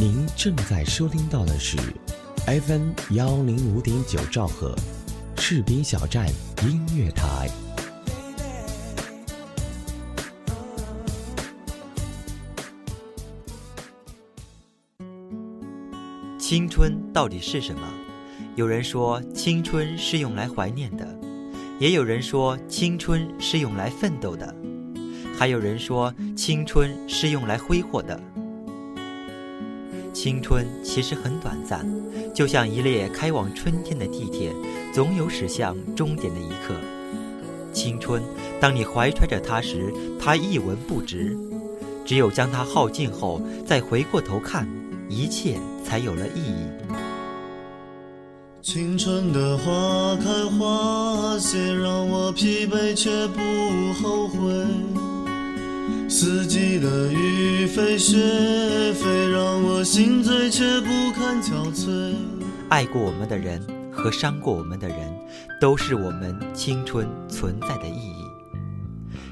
您正在收听到的是 FM 幺零五点九兆赫，赤兵小站音乐台。青春到底是什么？有人说青春是用来怀念的，也有人说青春是用来奋斗的，还有人说青春是用来挥霍的。青春其实很短暂，就像一列开往春天的地铁，总有驶向终点的一刻。青春，当你怀揣着它时，它一文不值；只有将它耗尽后，再回过头看，一切才有了意义。青春的花开花谢，让我疲惫却不后悔。四季的雨飞雪飞，让我心醉却不堪憔悴。爱过我们的人和伤过我们的人，都是我们青春存在的意义。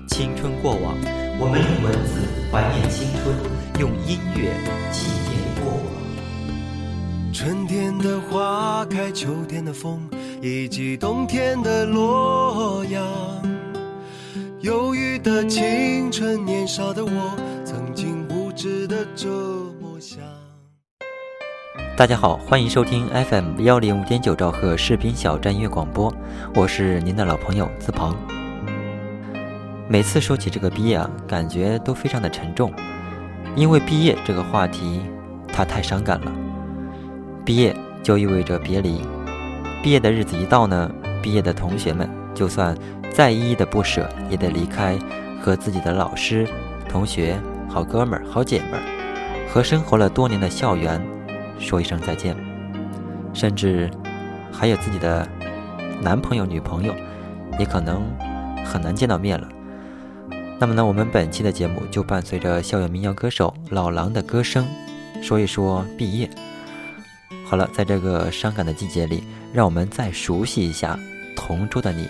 青春过往，我们用文字怀念青春，用音乐纪念过往。春天的花开，秋天的风，以及冬天的洛阳。忧郁的青春，年少的我，曾经无知的这么想。大家好，欢迎收听 FM 幺零五点九兆赫视频小站音乐广播，我是您的老朋友子鹏。每次说起这个毕业啊，感觉都非常的沉重，因为毕业这个话题，它太伤感了。毕业就意味着别离，毕业的日子一到呢，毕业的同学们就算。再依依的不舍，也得离开，和自己的老师、同学、好哥们儿、好姐们儿，和生活了多年的校园说一声再见。甚至还有自己的男朋友、女朋友，也可能很难见到面了。那么呢，我们本期的节目就伴随着校园民谣歌手老狼的歌声，说一说毕业。好了，在这个伤感的季节里，让我们再熟悉一下同桌的你。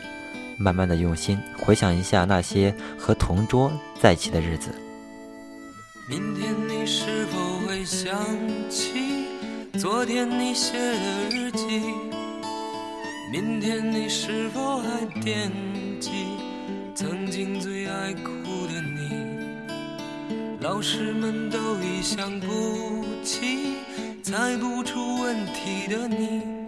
慢慢的用心回想一下那些和同桌在一起的日子。明天你是否会想起昨天你写的日记？明天你是否还惦记曾经最爱哭的你？老师们都已想不起猜不出问题的你。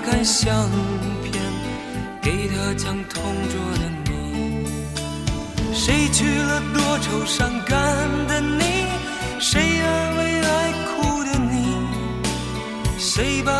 开相片，给他讲同桌的你。谁娶了多愁善感的你？谁安慰爱哭的你？谁把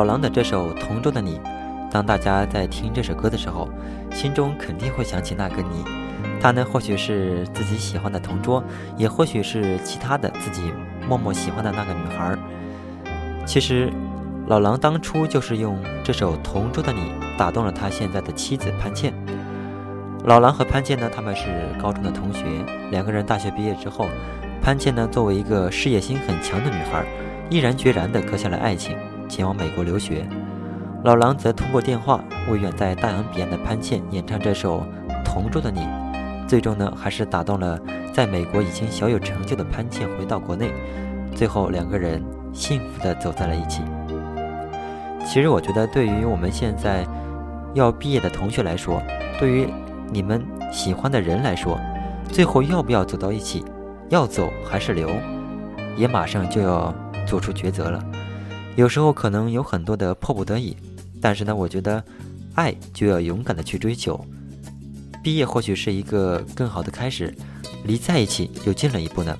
老狼的这首《同桌的你》，当大家在听这首歌的时候，心中肯定会想起那个你。他呢，或许是自己喜欢的同桌，也或许是其他的自己默默喜欢的那个女孩。其实，老狼当初就是用这首《同桌的你》打动了他现在的妻子潘倩。老狼和潘倩呢，他们是高中的同学，两个人大学毕业之后，潘倩呢，作为一个事业心很强的女孩，毅然决然地刻下了爱情，前往美国留学。老狼则通过电话为远在大洋彼岸的潘倩演唱这首《同桌的你》。最终呢，还是打动了在美国已经小有成就的潘倩，回到国内，最后两个人幸福的走在了一起。其实我觉得，对于我们现在要毕业的同学来说，对于你们喜欢的人来说，最后要不要走到一起，要走还是留，也马上就要做出抉择了。有时候可能有很多的迫不得已，但是呢，我觉得爱就要勇敢的去追求。毕业或许是一个更好的开始，离在一起又近了一步呢。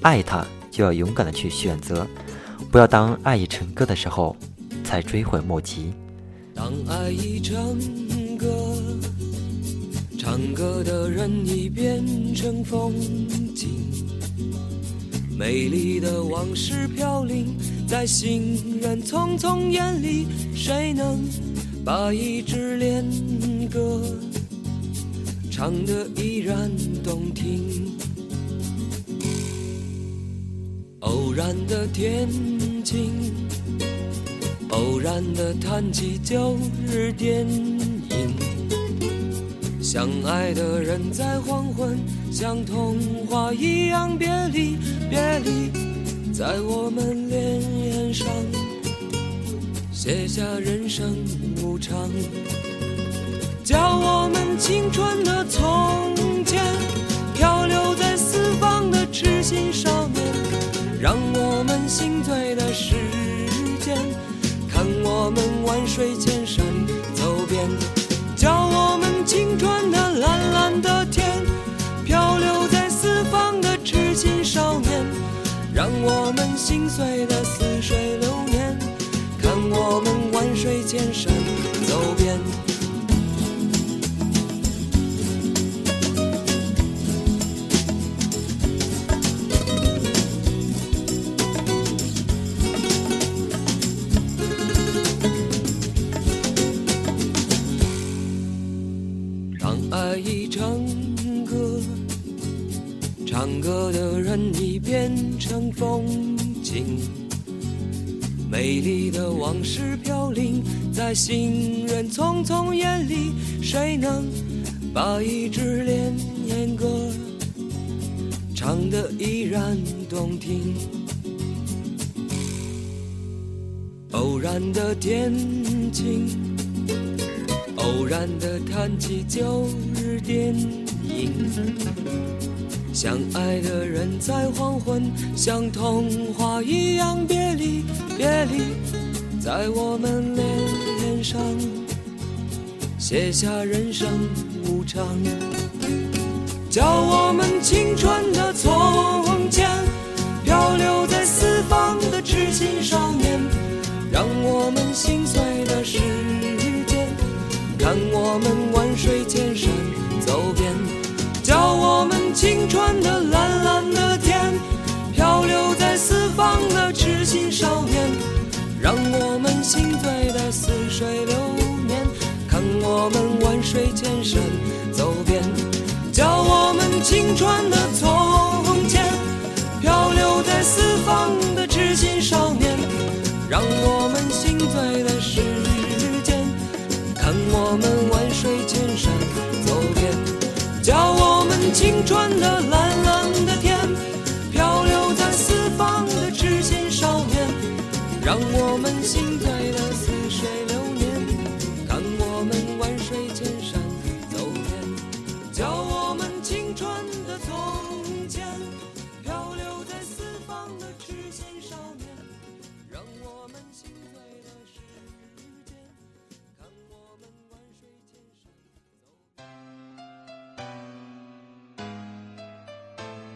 爱他就要勇敢的去选择，不要当爱已成歌的时候才追悔莫及。当爱已成歌，唱歌的人已变成风景，美丽的往事飘零在行人匆匆眼里，谁能把一支恋歌？唱得依然动听。偶然的天晴，偶然的谈起旧日电影，相爱的人在黄昏，像童话一样别离，别离，在我们脸上写下人生无常。叫我们青春的从前，漂流在四方的痴心少年，让我们心醉的时间，看我们万水千山走遍。叫我们青春的蓝蓝的天，让我们心碎的似水流年，看我们万水千山走遍。当爱已成歌唱歌的人已变成风景，美丽的往事飘零在行人匆匆眼里，谁能把一支恋歌唱得依然动听？偶然的天晴，偶然的谈起旧日电影。相爱的人在黄昏，像童话一样别离，别离，在我们脸上写下人生无常，叫我们青春的从前，漂流在四方的痴心少年，让我们心碎的时间，看我们水千山走遍。叫我们青春的从前，漂流在四方的痴心少年，让我们心醉的时间，看我们万水千山走遍。叫我们青春的蓝蓝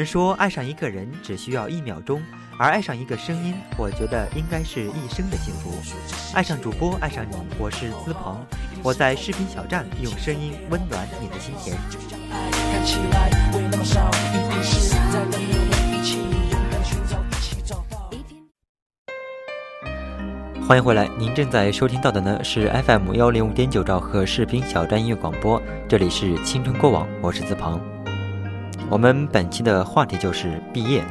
人说，爱上一个人只需要一秒钟，而爱上一个声音，我觉得应该是一生的幸福。爱上主播，爱上你，我是资鹏，我在视频小站用声音温暖你的心田。欢迎回来，您正在收听到的呢是 FM 幺零五点九兆赫视频小站音乐广播，这里是青春过往，我是资鹏。我们本期的话题就是毕业。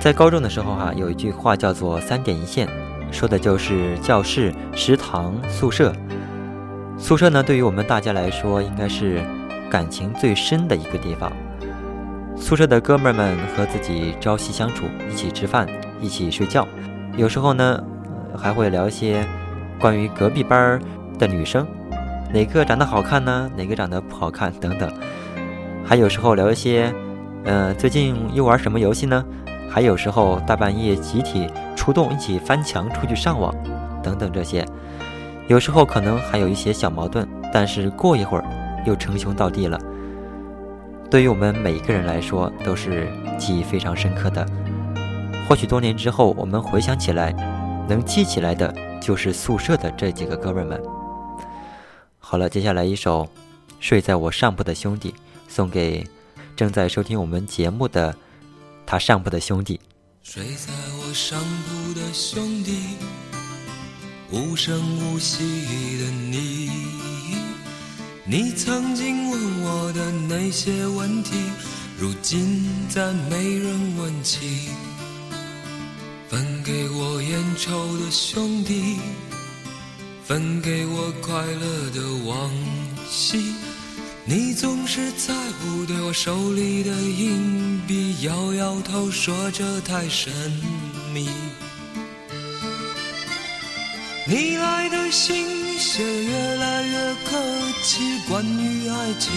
在高中的时候哈，有一句话叫做“三点一线”，说的就是教室、食堂、宿舍。宿舍呢，对于我们大家来说，应该是感情最深的一个地方。宿舍的哥们儿们和自己朝夕相处，一起吃饭，一起睡觉，有时候呢，还会聊一些关于隔壁班的女生。哪个长得好看呢？哪个长得不好看？等等，还有时候聊一些，呃，最近又玩什么游戏呢？还有时候大半夜集体出动，一起翻墙出去上网，等等这些。有时候可能还有一些小矛盾，但是过一会儿又称兄道弟了。对于我们每一个人来说，都是记忆非常深刻的。或许多年之后，我们回想起来，能记起来的就是宿舍的这几个哥们儿们。好了，接下来一首《睡在我上铺的兄弟》，送给正在收听我们节目的他上铺的兄弟。睡在我上铺的兄弟，无声无息的你，你曾经问我的那些问题，如今再没人问起。分给我烟抽的兄弟。分给我快乐的往昔，你总是在乎对我手里的硬币，摇摇头说这太神秘。你来的信写越来越客气，关于爱情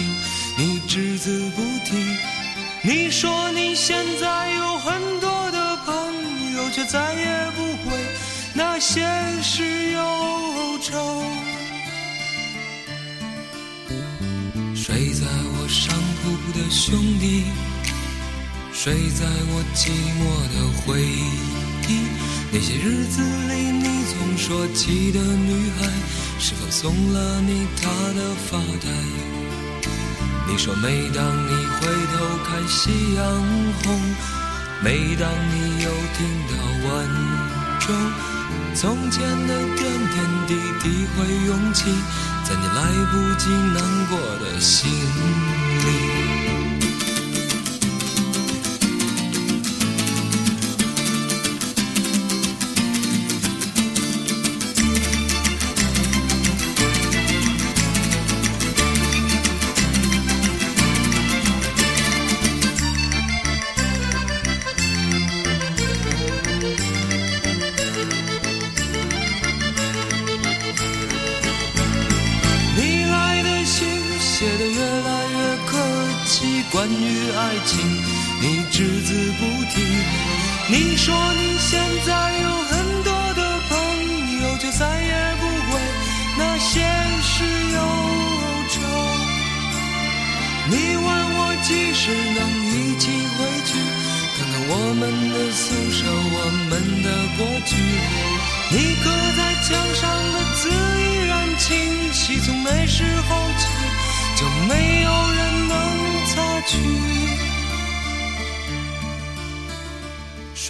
你只字不提。你说你现在有很多的朋友，却再也不会那些事忧。愁，睡在我上铺的兄弟，睡在我寂寞的回忆。那些日子里，你总说起的女孩，是否送了你她的发带？你说每当你回头看夕阳红，每当你又听到晚钟。从前的点点滴滴会涌起，在你来不及难过的心里。只字不提。你说你现在有很多的朋友，就再也不为那些事忧愁。你问我几时能一起回去，看看我们的宿舍，我们的过去。你刻在墙上的字依然清晰，从那时候起就没有人能。擦去，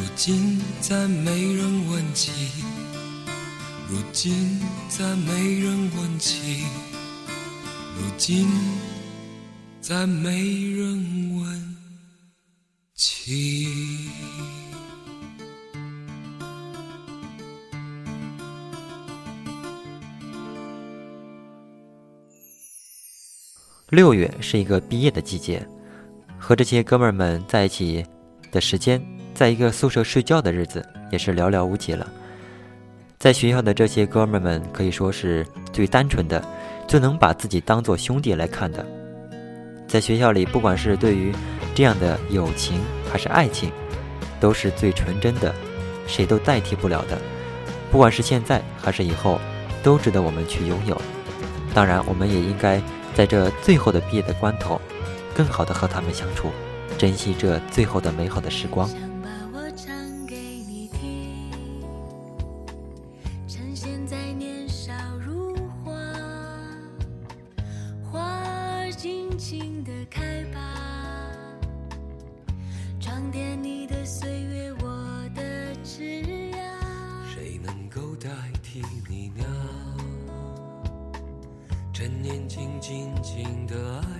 如今再没人问起，如今再没人问起，如今再没人问起。六月是一个毕业的季节，和这些哥们儿们在一起的时间，在一个宿舍睡觉的日子也是寥寥无几了。在学校的这些哥们儿们可以说是最单纯的，最能把自己当做兄弟来看的。在学校里，不管是对于这样的友情还是爱情，都是最纯真的，谁都代替不了的。不管是现在还是以后，都值得我们去拥有。当然，我们也应该。在这最后的毕业的关头，更好的和他们相处，珍惜这最后的美好的时光。轻的开吧。装点你的岁月我的枝桠。谁能够代替你呢？趁年轻尽情的爱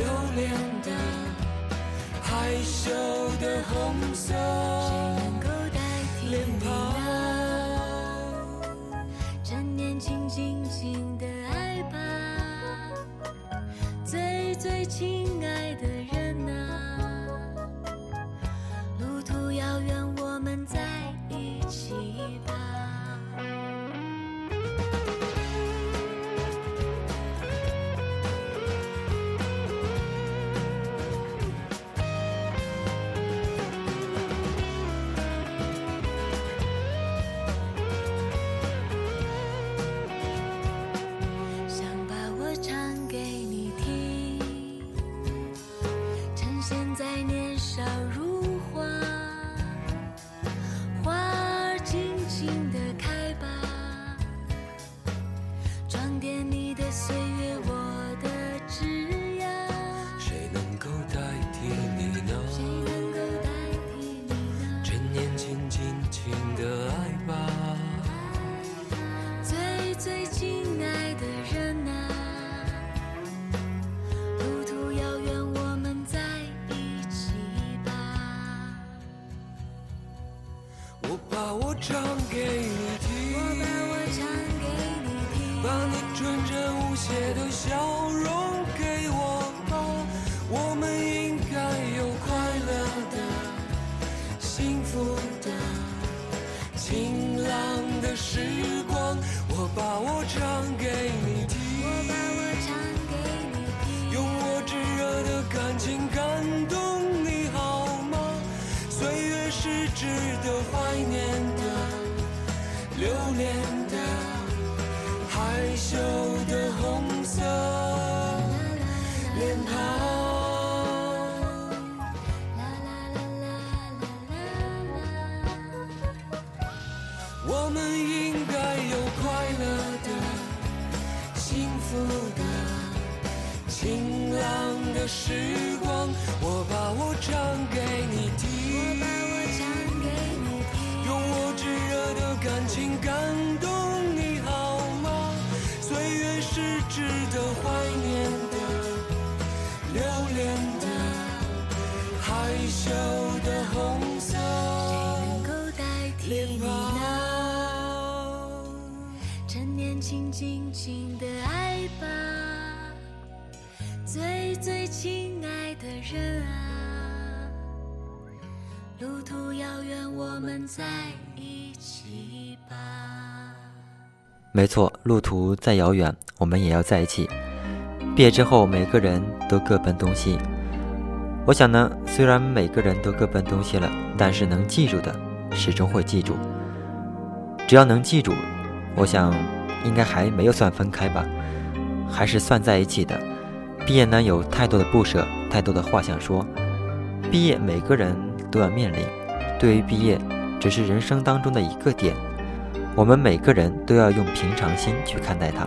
留恋的、害羞的红色脸庞。趁年轻，尽情的爱吧，最最亲爱的人啊，路途遥远，我们在一起吧。把我唱给你听，把你纯真无邪的笑容给我吧。我们应该有快乐的、幸福的、晴朗的时光。我把我唱给你时光。我把我唱给你听。用我炙热的感情感动你好吗？岁月是值得怀念的、留恋的、害羞的红色脸庞。趁年轻，尽情的最亲爱的人啊，路途遥远，我们在一起吧。没错，路途再遥远，我们也要在一起。毕业之后，每个人都各奔东西。我想呢，虽然每个人都各奔东西了，但是能记住的，始终会记住。只要能记住，我想应该还没有算分开吧，还是算在一起的。毕业呢，有太多的不舍，太多的话想说。毕业，每个人都要面临。对于毕业，只是人生当中的一个点，我们每个人都要用平常心去看待它。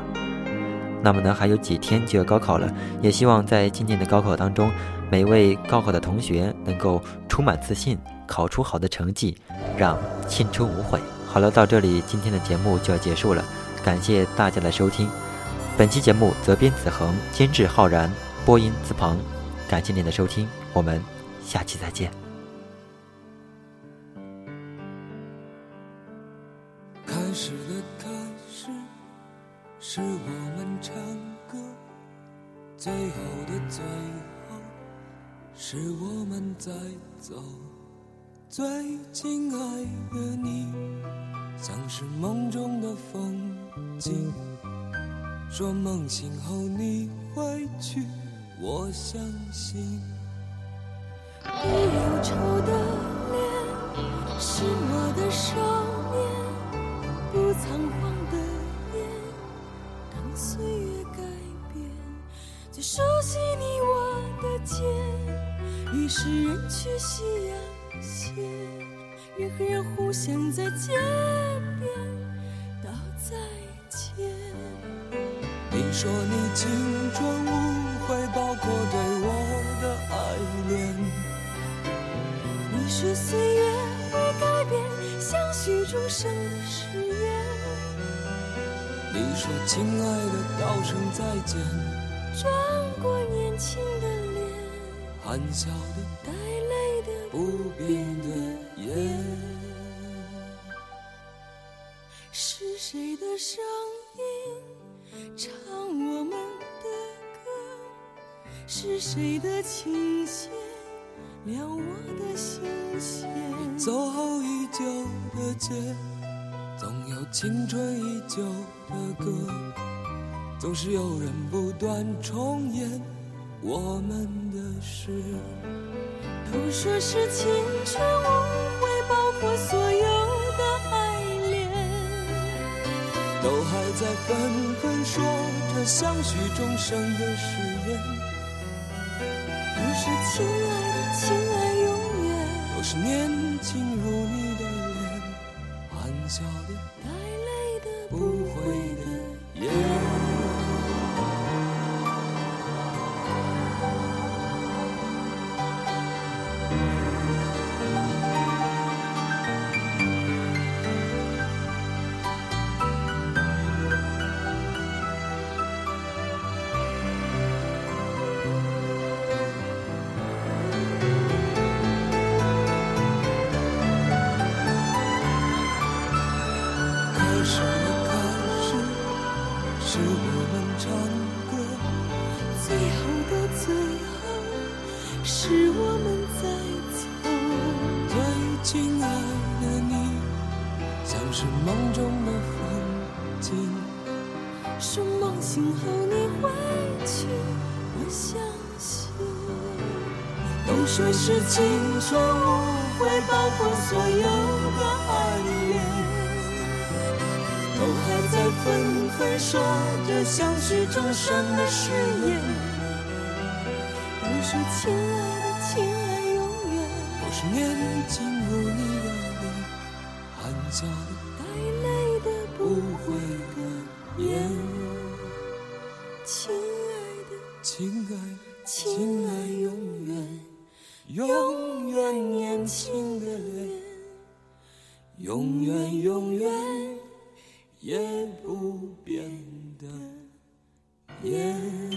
那么呢，还有几天就要高考了，也希望在今年的高考当中，每位高考的同学能够充满自信，考出好的成绩，让青春无悔。好了，到这里今天的节目就要结束了，感谢大家的收听。本期节目责编子恒，监制浩然，播音子鹏，感谢您的收听，我们。下期再见。于是人去夕阳斜，人和人互相在街边道再见。你说你青春无悔，包括对我的爱恋。你说岁月会改变相许终生的誓言。你说亲爱的，道声再见。转过年轻含笑的，带泪的，不变的眼。是谁的声音唱我们的歌？是谁的琴弦？撩我的心弦。走后已久的街，总有青春依旧的歌，总是有人不断重演我们的事。都说是青春无悔，包括所有的爱恋，都还在纷纷说着相许终生的誓言。都说亲爱的。亲爱永远都是年轻如你说是青春无悔，包括所有的爱恋，都还在纷纷说着相许终生的誓言。都说亲爱的，亲爱永远都是年轻如你的脸，含笑的。不悔的眼，永远年轻的脸，永远永远也不变的眼。